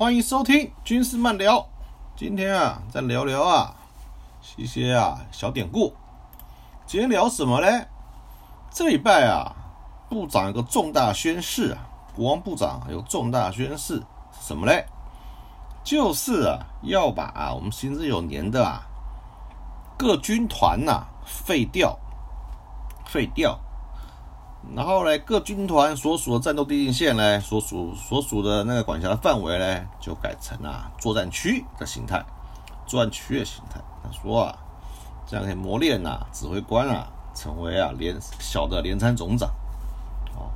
欢迎收听军事漫聊。今天啊，再聊聊啊一些啊小典故。今天聊什么呢？这礼拜啊，部长有个重大宣誓啊，国防部长有重大宣誓，什么嘞？就是啊，要把我们行之有年的啊各军团呐、废掉，废掉。然后呢，各军团所属的战斗地境线呢，所属所属的那个管辖的范围呢，就改成啊作战区的形态，作战区的形态。他说啊，这样可以磨练呐、指挥官啊，成为啊连小的连参总长。哦，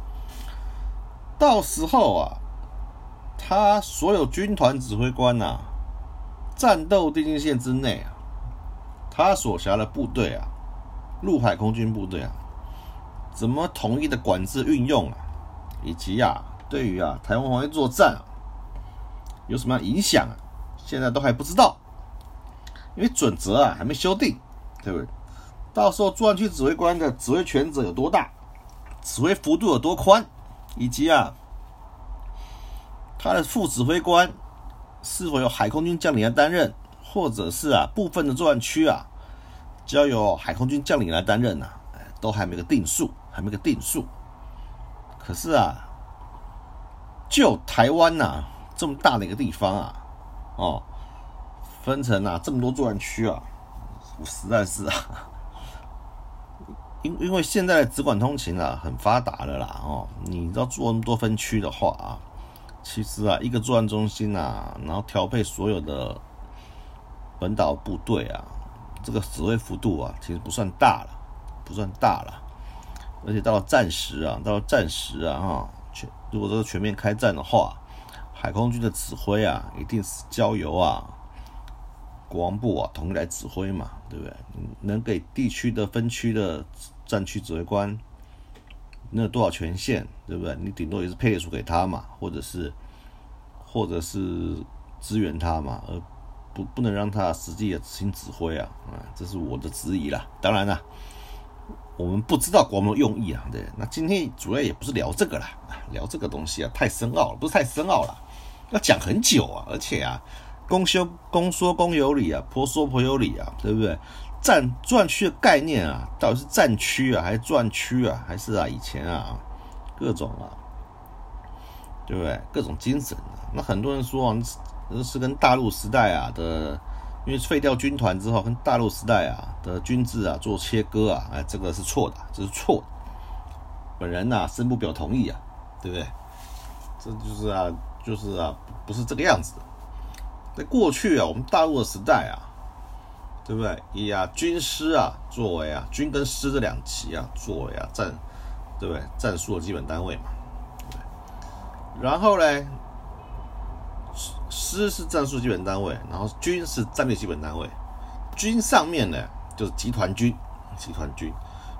到时候啊，他所有军团指挥官呐、战斗地境线之内啊，他所辖的部队啊，陆海空军部队啊。怎么统一的管制运用啊，以及啊，对于啊台湾防卫作战啊，有什么影响啊？现在都还不知道，因为准则啊还没修订，对不对？到时候作战区指挥官的指挥权责有多大，指挥幅度有多宽，以及啊他的副指挥官是否由海空军将领来担任，或者是啊部分的作战区啊交由海空军将领来担任呐、啊，都还没个定数。还没个定数，可是啊，就台湾呐、这么大的一个地方啊，哦，分成啊这么多作战区啊，我实在是啊，因因为现在的直管通勤啊很发达了啦，哦，你要做那么多分区的话啊，其实啊一个作战中心啊，然后调配所有的本岛部队啊，这个指挥幅度啊其实不算大了，不算大了。而且到了战时啊，到了战时啊，哈，全如果这个全面开战的话，海空军的指挥啊，一定是交由啊国防部啊统一来指挥嘛，对不对？能给地区的分区的战区指挥官能有多少权限，对不对？你顶多也是配属给他嘛，或者是或者是支援他嘛，而不不能让他实际的执行指挥啊，啊，这是我的质疑啦。当然啦。我们不知道国防的用意啊，对，那今天主要也不是聊这个啦，聊这个东西啊太深奥了，不是太深奥了，要讲很久啊，而且啊，公修公说公有理啊，婆说婆有理啊，对不对？战转区的概念啊，到底是战区啊，还是转区啊，还是啊以前啊各种啊，对不对？各种精神啊，那很多人说啊，是跟大陆时代啊的。因为废掉军团之后，跟大陆时代啊的军制啊做切割啊，哎，这个是错的，这是错的。本人呐、啊，深不表同意啊，对不对？这就是啊，就是啊，不是这个样子的。在过去啊，我们大陆的时代啊，对不对？以啊军师啊作为啊军跟师这两旗啊作为啊战，对不对？战术的基本单位嘛，对？然后呢？师是战术基本单位，然后军是战略基本单位。军上面呢就是集团军，集团军。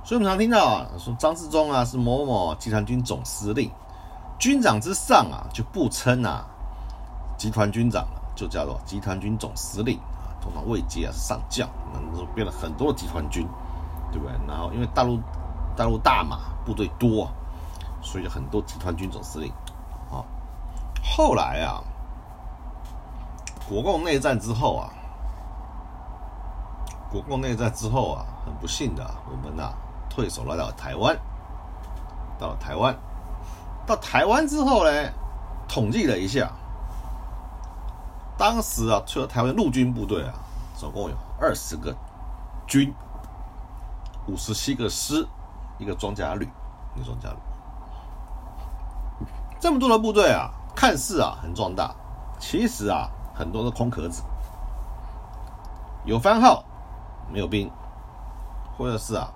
所以我们常听到啊，说张自忠啊是某某集团军总司令，军长之上啊就不称啊集团军长了，就叫做集团军总司令啊。通常位阶啊是上将，那就变了很多的集团军，对不对？然后因为大陆大陆大嘛，部队多，所以很多集团军总司令啊。后来啊。国共内战之后啊，国共内战之后啊，很不幸的，我们、啊、退守来到了台湾，到了台湾，到台湾之后呢，统计了一下，当时啊，除了台湾陆军部队啊，总共有二十个军，五十七个师，一个装甲旅，一个装甲旅，这么多的部队啊，看似啊很壮大，其实啊很多的空壳子，有番号，没有兵，或者是啊。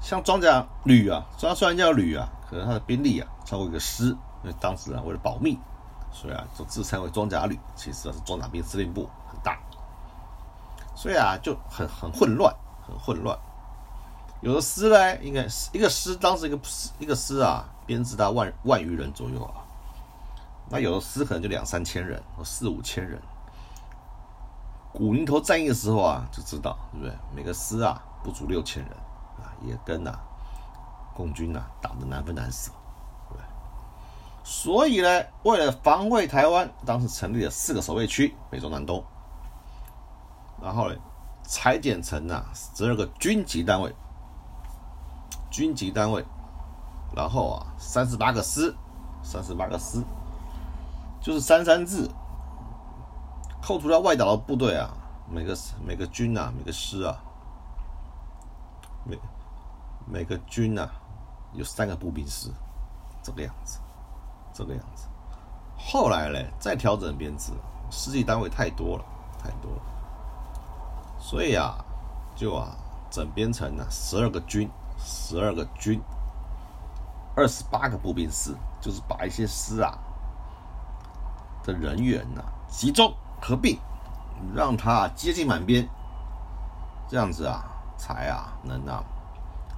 像装甲旅啊，虽然虽然叫旅啊，可能它的兵力啊超过一个师，因为当时啊为了保密，所以啊就自称为装甲旅，其实啊是装甲兵司令部很大，所以啊就很很混乱，很混乱。有的师呢，应该一个师，当时一个一个师啊编制到万万余人左右啊，那有的师可能就两三千人或四五千人。古林头战役的时候啊，就知道对不对？每个师啊不足六千人啊。也跟呐，共军呐打得难分难舍，对不对所以呢，为了防卫台湾，当时成立了四个守卫区，北中南东。然后呢，裁减成呐十二个军级单位，军级单位，然后啊三十八个师，三十八个师，就是三三制。扣除掉外岛的部队啊，每个每个军啊，每个师啊，每。每个军啊，有三个步兵师，这个样子，这个样子。后来呢，再调整编制，师级单位太多了，太多了，所以啊，就啊，整编成了十二个军，十二个军，二十八个步兵师，就是把一些师啊的人员呢集中合并，让他接近满编，这样子啊，才啊能啊。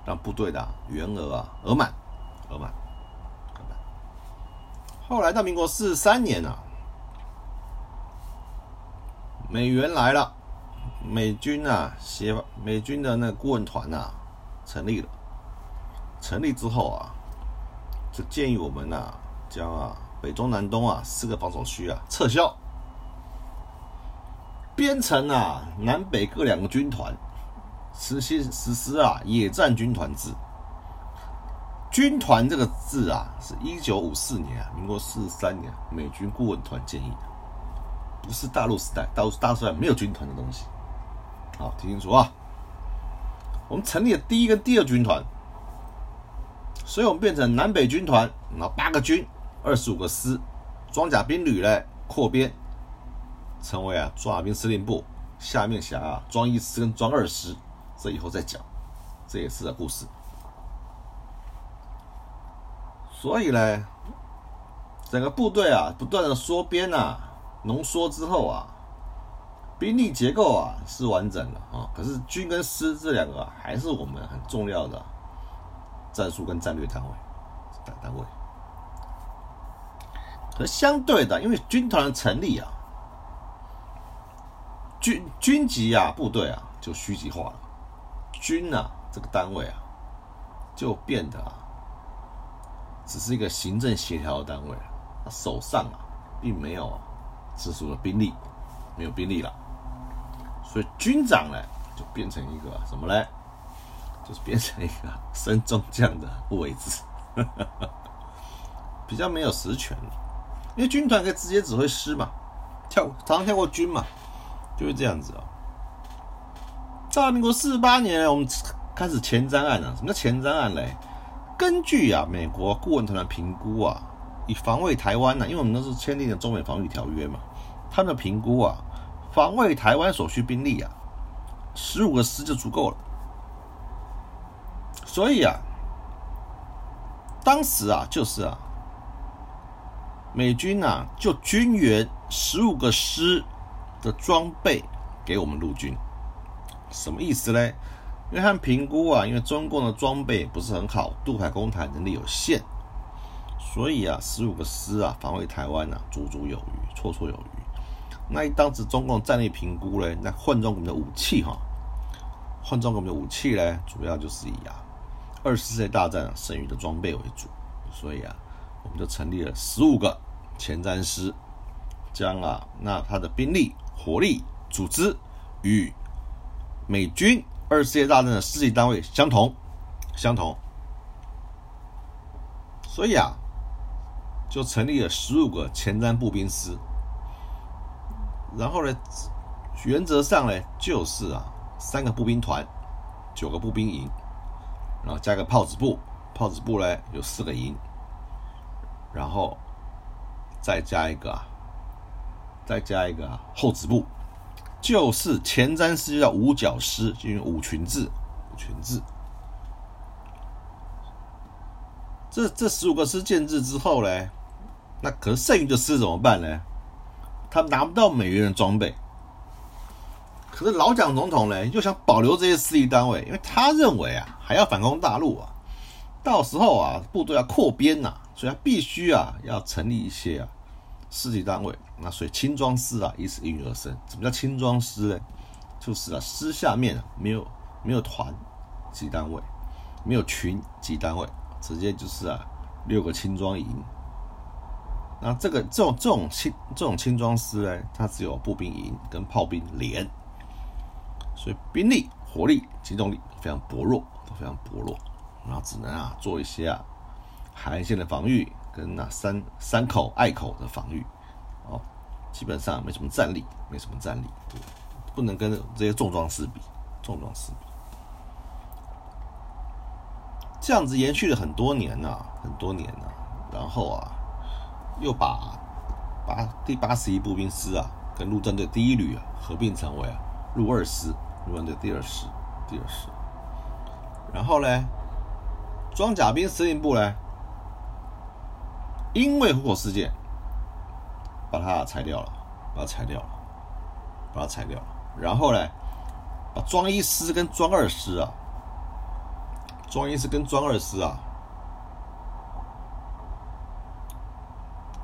让部队的员额啊额满，额满，后来到民国四十三年啊，美元来了，美军啊协美军的那顾问团呐成立了。成立之后啊，就建议我们呐将啊北中南东啊四个防守区啊撤销，编成啊南北各两个军团。实施实施啊，野战军团制。军团这个字啊，是一九五四年啊，民国四十三年美军顾问团建议的，不是大陆时代，大陆大陆时代没有军团的东西。好，听清楚啊。我们成立了第一个、第二军团，所以我们变成南北军团，然后八个军，二十五个师，装甲兵旅呢扩编，成为啊装甲兵司令部下面辖啊装一师跟装二师。这以后再讲，这也是个故事。所以呢，整个部队啊，不断的缩编啊，浓缩之后啊，兵力结构啊是完整的啊。可是军跟师这两个还是我们很重要的战术跟战略单位单单位。相对的，因为军团的成立啊，军军级啊部队啊就虚级化了。军啊，这个单位啊，就变得啊，只是一个行政协调的单位。他手上啊，并没有直属的兵力，没有兵力了。所以军长呢，就变成一个什么呢？就是变成一个升中将的位置，比较没有实权。因为军团可以直接指挥师嘛，跳常常跳过军嘛，就是这样子啊。到民国四十八年，我们开始前瞻案了。什么叫前瞻案嘞？根据啊美国顾问团的评估啊，以防卫台湾呢，因为我们那时候签订了中美防御条约嘛，他们的评估啊，防卫台湾所需兵力啊，十五个师就足够了。所以啊，当时啊，就是啊，美军啊，就军援十五个师的装备给我们陆军。什么意思呢？因为他们评估啊，因为中共的装备不是很好，渡海攻台能力有限，所以啊，十五个师啊，防卫台湾啊，足足有余，绰绰有余。那一当时中共战力评估呢，那换装我们的武器哈，换装我们的武器呢，主要就是以啊，二次世界大战剩余的装备为主，所以啊，我们就成立了十五个前瞻师，将啊，那他的兵力、火力、组织与美军二次世界大战的师级单位相同，相同，所以啊，就成立了十五个前瞻步兵师。然后呢，原则上呢，就是啊，三个步兵团，九个步兵营，然后加个炮子部，炮子部呢有四个营，然后再加一个，再加一个后子部，就是前瞻师叫五角师，就用五群制，五群制。这这十五个师建制之后呢，那可是剩余的师怎么办呢？他拿不到美元的装备，可是老蒋总统呢又想保留这些势力单位，因为他认为啊还要反攻大陆啊，到时候啊部队要扩编呐，所以他必须啊要成立一些啊势力单位。那所以轻装师啊，以此应运而生。什么叫轻装师呢？就是啊师下面啊没有没有团级单位，没有群级单位，直接就是啊六个轻装营。那这个这种这种轻这种轻装师呢，它只有步兵营跟炮兵连，所以兵力、火力、机动力非常薄弱，都非常薄弱，然后只能啊做一些啊海岸线的防御跟那山山口、隘口的防御，哦，基本上没什么战力，没什么战力，不能跟这些重装师比，重装师，这样子延续了很多年呐，很多年呐，然后啊。又把八第八十一步兵师啊，跟陆战队第一旅啊合并成为啊陆二师，陆战队第二师，第二师。然后呢，装甲兵司令部呢，因为火事件，把它裁掉了，把它裁掉了，把它裁掉了。然后呢，把装一师跟装二师啊，装一师跟装二师啊。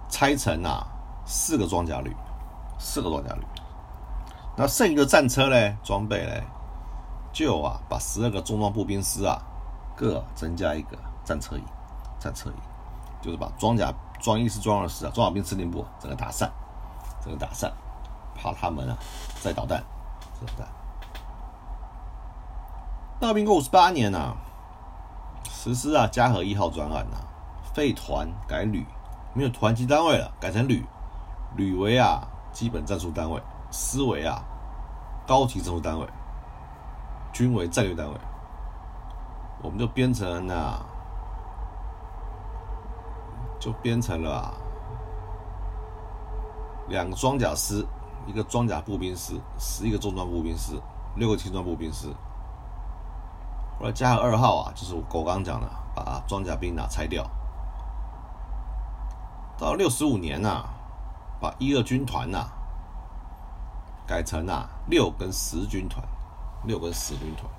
拆成啊四个装甲旅，四个装甲旅。那剩余的战车呢，装备呢，就啊把十二个重装步兵师啊各增加一个战车营，战车营就是把装甲装一师、装二师啊装甲兵司令部整个打散，整个打散，怕他们啊再导弹，导弹。到民国五十八年呐，实施啊嘉禾一号专案呐，废团改旅。没有团级单位了，改成旅，旅为啊基本战术单位，师为啊高级战术单位，军为战略单位。我们就编成啊，就编成了啊两个装甲师，一个装甲步兵师，十一个重装步兵师，六个轻装步兵师。后来加上二号啊，就是我刚刚讲的，把装甲兵啊拆掉。到六十五年呐，把一二军团呐改成啊六跟十军团，六跟十军团。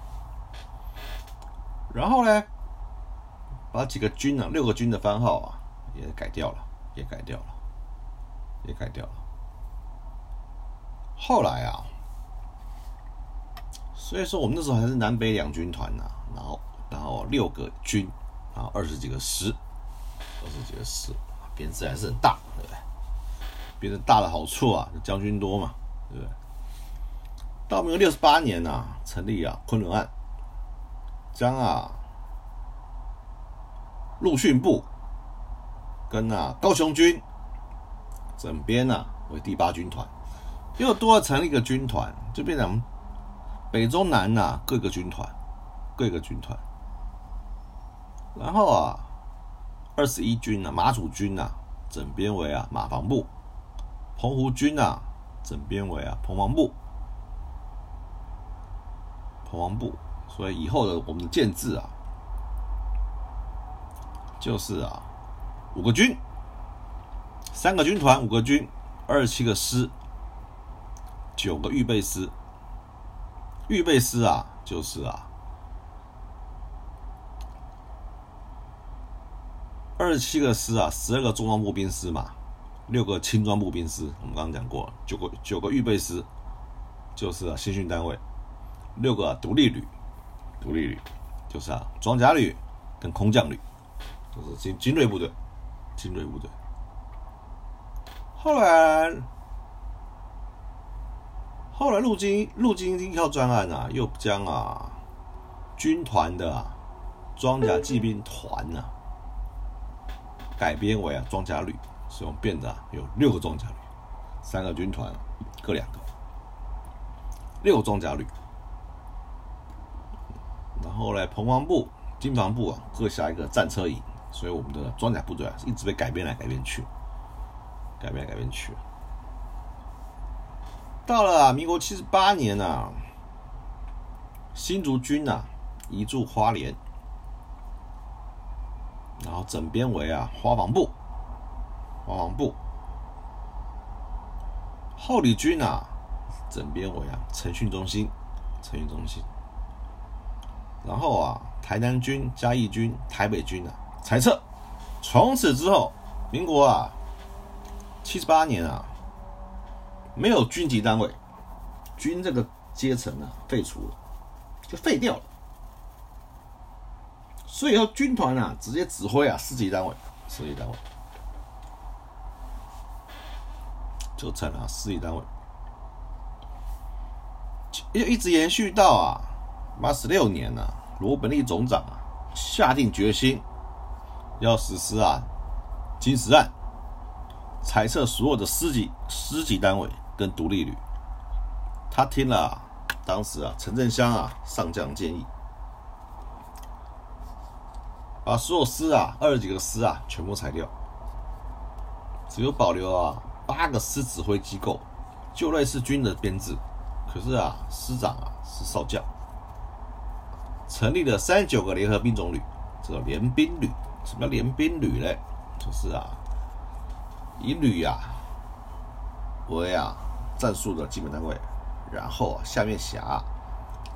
然后呢，把几个军啊，六个军的番号啊也改掉了，也改掉了，也改掉了。后来啊，所以说我们那时候还是南北两军团呐，然后然后六个军，然后二十几个师，二十几个师。编制还是很大，对不对？编制大的好处啊，将军多嘛，对不对？到民国六十八年呐，成立啊昆仑案，将啊陆训部跟啊高雄军整编呐为第八军团，又多成立一个军团，就变成北中南呐各个军团，各个军团，然后啊。二十一军啊，马祖军啊，整编为啊马防部；澎湖军啊，整编为啊澎防部。澎防部，所以以后的我们的建制啊，就是啊五个军，三个军团，五个军，二十七个师，九个预备师。预备师啊，就是啊。二十七个师啊，十二个重装步兵师嘛，六个轻装步兵师。我们刚刚讲过，九个九个预备师，就是啊新训单位，六个独立旅，独立旅就是啊装甲旅跟空降旅，就是精精锐部队，精锐部队。后来，后来陆军陆军一号专案啊，又将啊军团的装甲骑兵团啊。改编为啊装甲旅，所以我们变的有六个装甲旅，三个军团各两个，六个装甲旅。然后呢，彭王部、金防部啊各下一个战车营，所以我们的装甲部队啊一直被改编来改编去，改编来改编去。到了民国七十八年啊，新竹军啊移驻花莲。然后整编为啊花防部，花防部，后里军啊整编为啊陈训中心，陈训中心。然后啊台南军、嘉义军、台北军啊裁撤。从此之后，民国啊七十八年啊没有军级单位，军这个阶层啊废除了，就废掉了。所以说，军团啊，直接指挥啊，师级单位，师级单位就成了四级单位，一一直延续到啊八十六年呢，罗本利总长啊下定决心要实施啊金石案，裁撤所有的师级师级单位跟独立旅。他听了当时啊陈振香啊上将建议。把所有师啊，二十几个师啊，全部裁掉，只有保留啊八个师指挥机构，就类似军的编制。可是啊，师长啊是少将，成立了三九个联合兵种旅，这个联兵旅。什么叫联兵旅呢？就是啊，以旅啊为啊战术的基本单位，然后啊下面辖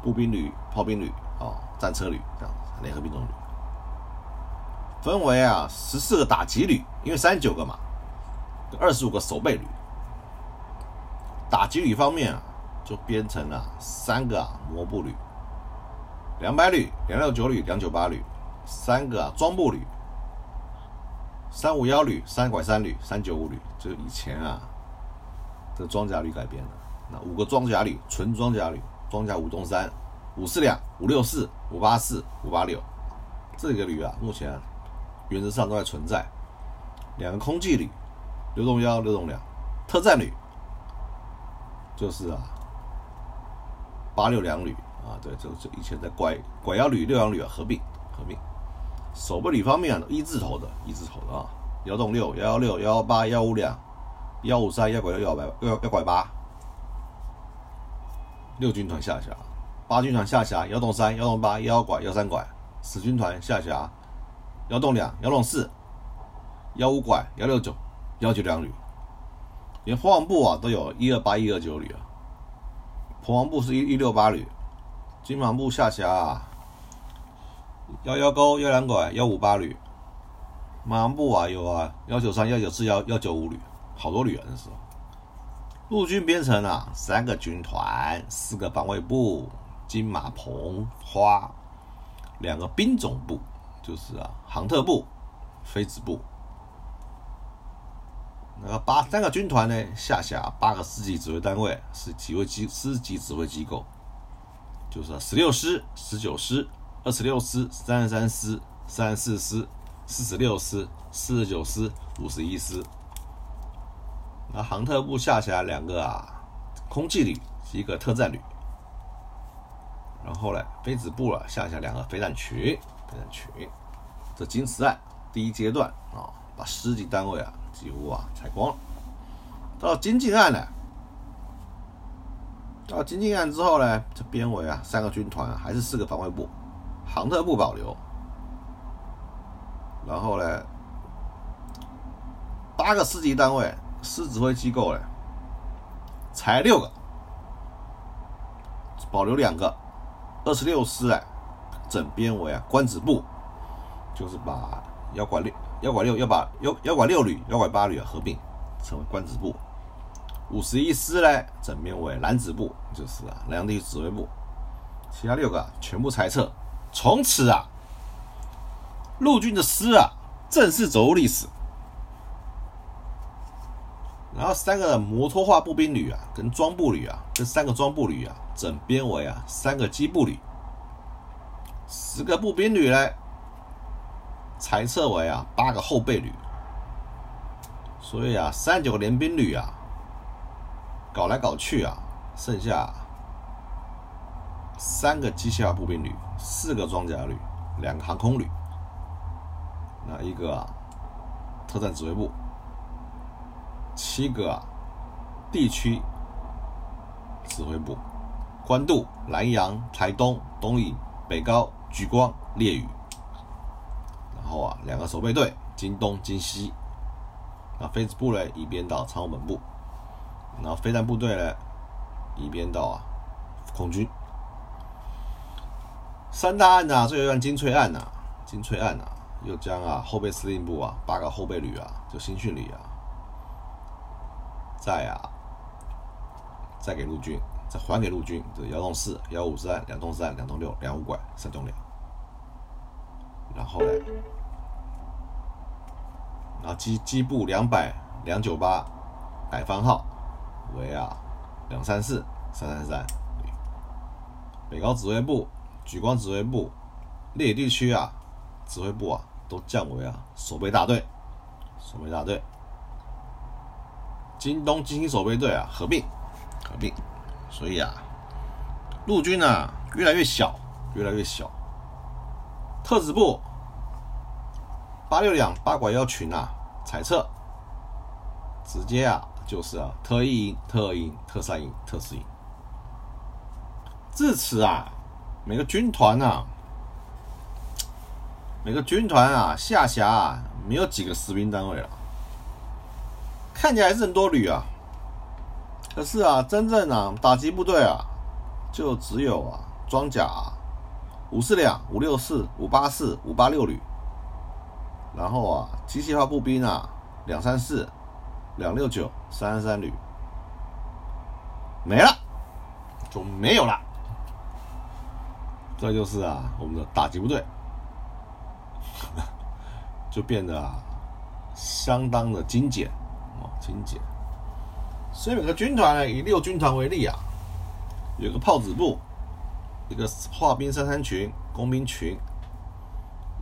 步兵旅、炮兵旅、哦战车旅这样联合兵种旅。分为啊十四个打击旅，因为三十九个嘛，二十五个守备旅。打击旅方面啊，就编成了三个啊摩步旅，两百旅、两六九旅、两九八旅，三个啊装步旅，三五幺旅、三拐三旅、三九五旅，就以前啊这装甲旅改编的。那五个装甲旅，纯装甲旅，装甲五洞三、五四两、五六四、五八四、五八六，这个旅啊，目前。原则上都在存在，两个空气旅，刘洞幺、刘洞两，特战旅，就是啊，八六两旅啊，对，就就以前在拐拐幺旅、六幺旅啊合并合并。守备旅方面，一字头的，一字头的啊，幺洞六、幺幺六、幺幺八、幺五两、幺五三、幺拐六、幺百幺幺拐八，六军团下辖，八军团下辖，幺洞三、幺洞八、幺幺拐、幺三拐，十军团下辖。幺洞两、幺洞四、幺五拐、幺六九、幺九两旅，连破防部啊都有一二八、一二九旅啊。破防部是一一六八旅，金防部下辖幺幺勾、幺两拐、幺五八旅。马防部啊有啊幺九三、幺九四、幺幺九五旅，好多旅啊那时候。陆军编成啊三个军团、四个防卫部、金马棚花、两个兵种部。就是啊，航特部、飞子部，那个八三个军团呢，下辖八个师级指挥单位，是几位机师级指挥机构，就是十六师、十九师、二十六师、三十三师、三十四师、四十六师、四十九师、五十一师。那航特部下辖两个啊，空气旅，一个特战旅。然后呢，飞子部啊，下辖两个飞弹群。飞弹群，这金石案第一阶段啊，把师级单位啊几乎啊采光了。到金靖案呢，到金靖案之后呢，这编为啊三个军团，还是四个防卫部，航特部保留。然后呢，八个师级单位，师指挥机构呢，才六个，保留两个，二十六师哎。整编为啊官子部，就是把幺拐六、幺拐六要把幺幺拐六旅、幺拐八旅啊合并成为官子部。五十一师呢，整编为蓝子部，就是啊南洋地指挥部。其他六个全部裁撤，从此啊陆军的师啊正式走入历史。然后三个摩托化步兵旅啊，跟装步旅啊，跟三个装步旅啊，整编为啊三个机步旅。十个步兵旅呢，裁撤为啊八个后备旅，所以啊，三九个联兵旅啊，搞来搞去啊，剩下三个机械化步兵旅，四个装甲旅，两个航空旅，那一个啊，特战指挥部，七个啊，地区指挥部，关渡、南阳、台东、东引、北高、莒光、烈屿，然后啊，两个守备队，京东、京西。那飞子部呢，移编到参谋本部；然后飞弹部队呢，移编到啊空军。三大案呐，最后一案精粹案呐，精粹案呐，又将啊后备司令部啊八个后备旅啊，就新训旅啊，再啊再给陆军，再还给陆军，这幺洞四、幺五三、两洞三、两洞六、两五拐、三洞两，然后呢？然后机机部两百两九八改番号为啊两三四三三三，北高指挥部、莒光指挥部、列地区啊指挥部啊都降为啊守备大队，守备大队，京东精英守备队啊合并合并，所以啊陆军呢越来越小越来越小，特指部。八六两八拐幺群啊，裁撤，直接啊就是啊特一营、特二营、特三营、特四营。至此啊，每个军团啊，每个军团啊下辖啊没有几个士兵单位了，看起来还是很多旅啊，可是啊真正啊打击部队啊就只有啊装甲五四两、五六四、五八四、五八六旅。然后啊，机械化步兵啊，两三四、两六九、三三旅没了，就没有了。这就是啊，我们的打击部队 就变得啊，相当的精简哦，精简。所以每个军团呢，以六军团为例啊，有个炮子部，一个化兵三三群、工兵群，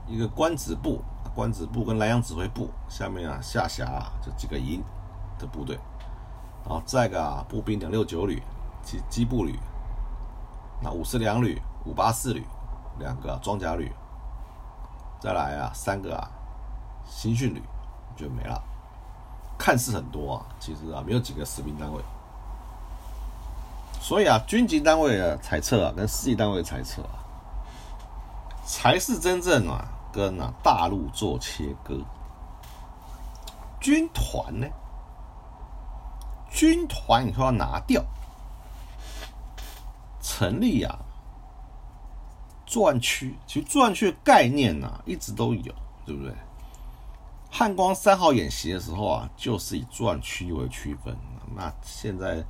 一个官子部。官子部跟南阳指挥部下面啊下辖啊这几个营的部队，然后再个啊步兵两六九旅机机步旅，那五四两旅五八四旅两个装甲旅，再来啊三个啊新训旅就没了，看似很多啊，其实啊没有几个士兵单位，所以啊军级单位的裁撤啊跟师级单位裁撤啊才是真正啊。跟啊大陆做切割，军团呢？军团你说要拿掉，成立啊作战区，其实作战区的概念呢一直都有，对不对？汉光三号演习的时候啊，就是以作战区为区分。那现在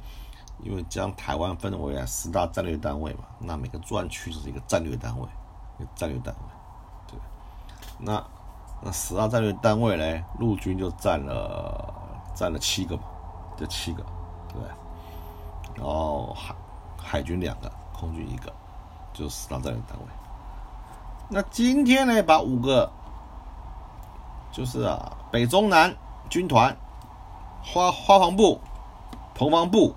因为将台湾分为啊十大战略单位嘛，那每个作战区就是一个战略单位，一个战略单位。对那那十大战略单位嘞，陆军就占了占了七个嘛，这七个，对然后海海军两个，空军一个，就是十大战略单位。那今天呢，把五个，就是啊，北中南军团、花花防部、彭防部，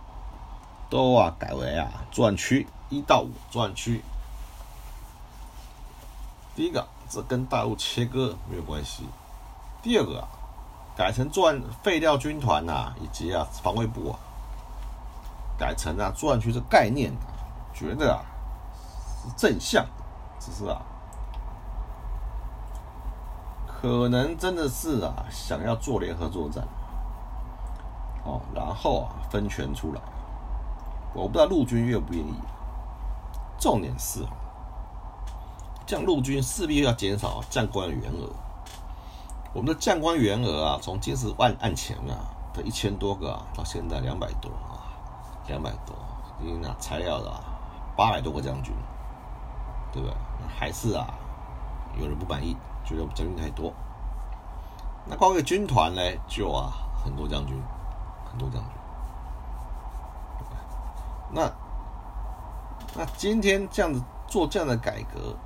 都啊改为啊作战区一到五作战区。第一个。这跟大陆切割没有关系。第二个，改成作战废掉军团呐，以及啊防卫部啊，改成啊作战区这概念，觉得啊是正向，只是啊可能真的是啊想要做联合作战，哦，然后啊分权出来，我不知道陆军愿不愿意。重点是。将陆军势必要减少将官员额。我们的将官员额啊，从金石万案前啊的一千多个啊，到现在两百多啊，两百多，因为啊材料的八百多个将军，对不对？还是啊有人不满意，觉得将军太多。那光个军团呢，就啊很多将军，很多将军。那那今天这样子做这样的改革。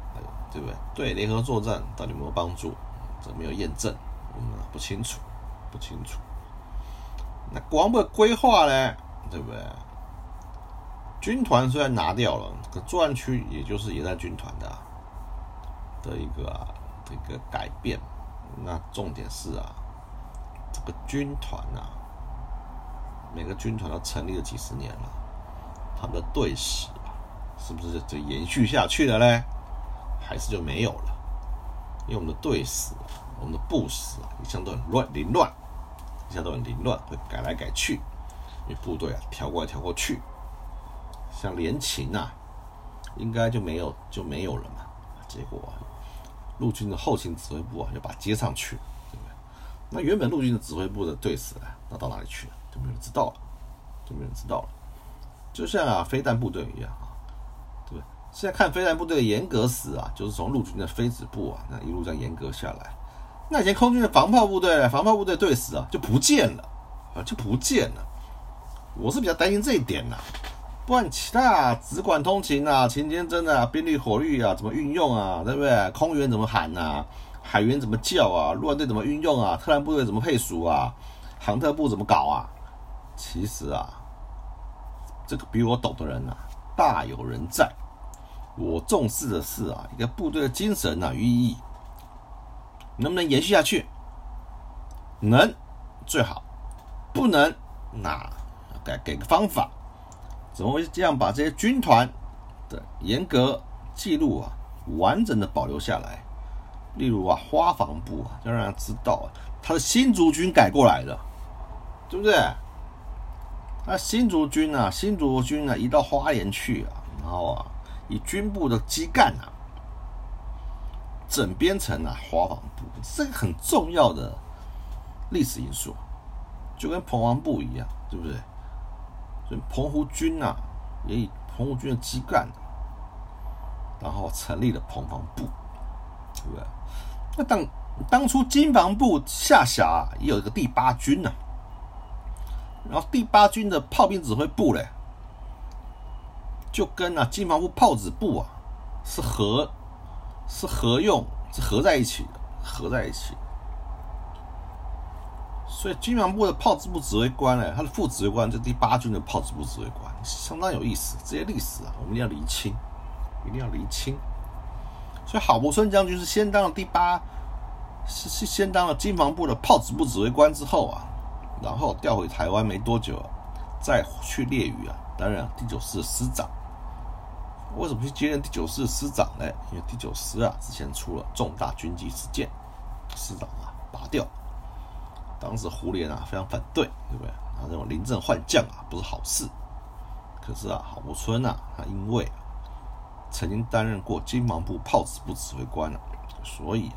对不对？对联合作战到底有没有帮助？这没有验证，我们不清楚，不清楚。那国防部的规划呢？对不对？军团虽然拿掉了，可作战区也就是野战军团的的一个这个改变。那重点是啊，这个军团啊，每个军团都成立了几十年了，他们的队史，是不是就延续下去了呢？还是就没有了？因为我们的队史、我们的部史啊，一向都很乱、凌乱，一向都很凌乱，会改来改去，因为部队啊调过来调过去。像联勤呐，应该就没有就没有了嘛。结果陆军的后勤指挥部啊，就把接上去，对不对？那原本陆军的指挥部的队死啊，那到哪里去了？就没有人知道了，就没有人知道了。就像啊，飞弹部队一样啊，对不对？现在看飞弹部队的严格死啊，就是从陆军的飞子部啊，那一路这样严格下来。那以前空军的防炮部队，防炮部队队死啊，就不见了啊，就不见了。我是比较担心这一点呐。不然其他只管通勤啊，勤监侦啊，兵力火力啊，怎么运用啊，对不对？空员怎么喊呐？海员怎么叫啊？陆战队怎么运用啊？特战部队怎么配属啊？航特部怎么搞啊？其实啊，这个比我懂的人呐，大有人在。我重视的是啊，一个部队的精神呐与意义，能不能延续下去？能最好，不能那该给个方法。怎么会这样把这些军团的严格记录啊，完整的保留下来？例如啊，花房部啊，要让人知道啊，他是新竹军改过来的，对不对？那新竹军啊，新竹军啊，移到花莲去啊，然后啊，以军部的基干啊，整编成啊花房部，这个很重要的历史因素，就跟彭王部一样，对不对？所以澎湖军呐，也以澎湖军的基干，然后成立了澎防部，对不对？那当当初金防部下辖也有一个第八军呐，然后第八军的炮兵指挥部嘞，就跟啊金防部炮指部啊是合是合用是合在一起的，合在一起。所以军防部的炮制部指挥官呢，他的副指挥官就第八军的炮制部指挥官，相当有意思。这些历史啊，我们一定要厘清，一定要厘清。所以郝柏村将军是先当了第八，是是先当了军防部的炮制部指挥官之后啊，然后调回台湾没多久，啊再去列屿啊，担任第九师的师长。为什么去接任第九师的师长呢？因为第九师啊，之前出了重大军纪事件，师长啊拔掉。当时胡琏啊非常反对，对不对？他认为临阵换将啊不是好事。可是啊，郝柏村啊，他因为曾经担任过金防部炮指部指挥官啊，所以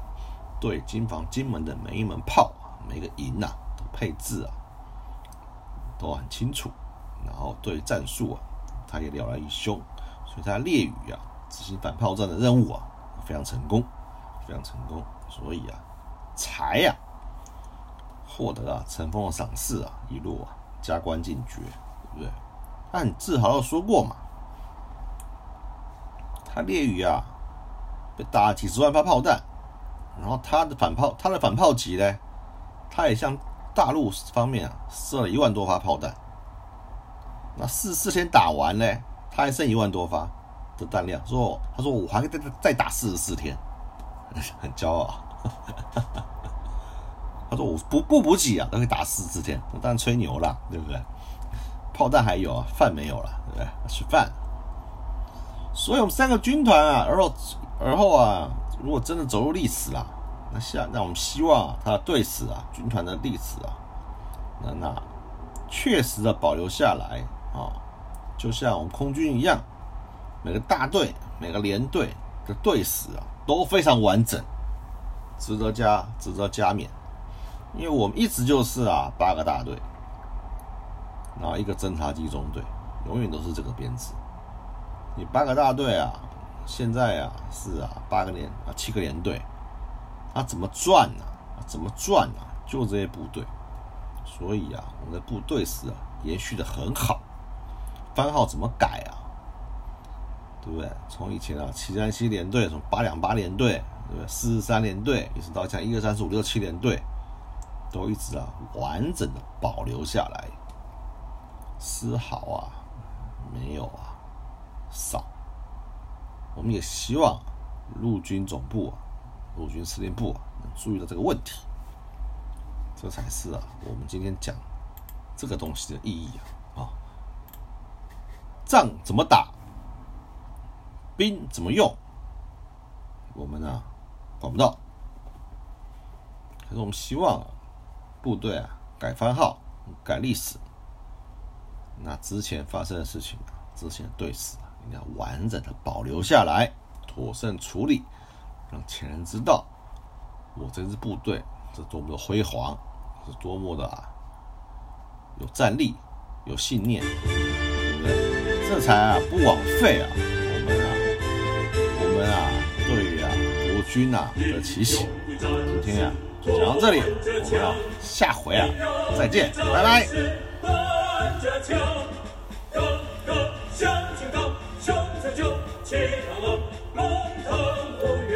对金防金门的每一门炮、每个营啊的配置啊都很清楚。然后对战术啊，他也了然于胸，所以他列屿啊执行反炮战的任务啊非常成功，非常成功。所以啊，才呀。获得啊陈峰的赏识啊，一路啊加官进爵，对不对？他很自豪的说过嘛，他列屿啊被打几十万发炮弹，然后他的反炮他的反炮击呢，他也向大陆方面啊射了一万多发炮弹。那四四天打完呢，他还剩一万多发的弹量，说他说我还可以再再打四十四天，很骄傲。他说：“我不不补给啊，都可以打四十天，当然吹牛了，对不对？炮弹还有啊，饭没有了，对不对？吃饭。所以我们三个军团啊，而后而后啊，如果真的走入历史了，那下那我们希望他的队史啊，军团的历史啊，那那确实的保留下来啊，就像我们空军一样，每个大队、每个连队的队史啊，都非常完整，值得加值得加冕。”因为我们一直就是啊，八个大队，然后一个侦察机中队，永远都是这个编制。你八个大队啊，现在啊是啊八个连啊七个连队，啊怎么转呢？怎么转呢？就这些部队。所以啊，我们的部队是啊延续的很好。番号怎么改啊？对不对？从以前啊七三七连队，从八两八连队，对不对？四十三连队，一直到像一二三四五六七连队。都一直啊完整的保留下来，丝毫啊没有啊少。我们也希望陆军总部、陆军司令部能注意到这个问题，这才是啊我们今天讲这个东西的意义啊！啊，仗怎么打，兵怎么用，我们呢管不到。可是我们希望啊，部队啊改番号、改历史，那之前发生的事情啊，之前的对史啊，应该完整的保留下来，妥善处理，让前人知道我这支部队是多么的辉煌，是多么的啊有战力、有信念，对不对？这才啊不枉费啊我们啊我们啊对于啊国军啊的奇袭。今天呀、就讲到这里，我们下回啊再见，拜拜。向前高，胸前就气昂昂，龙腾虎跃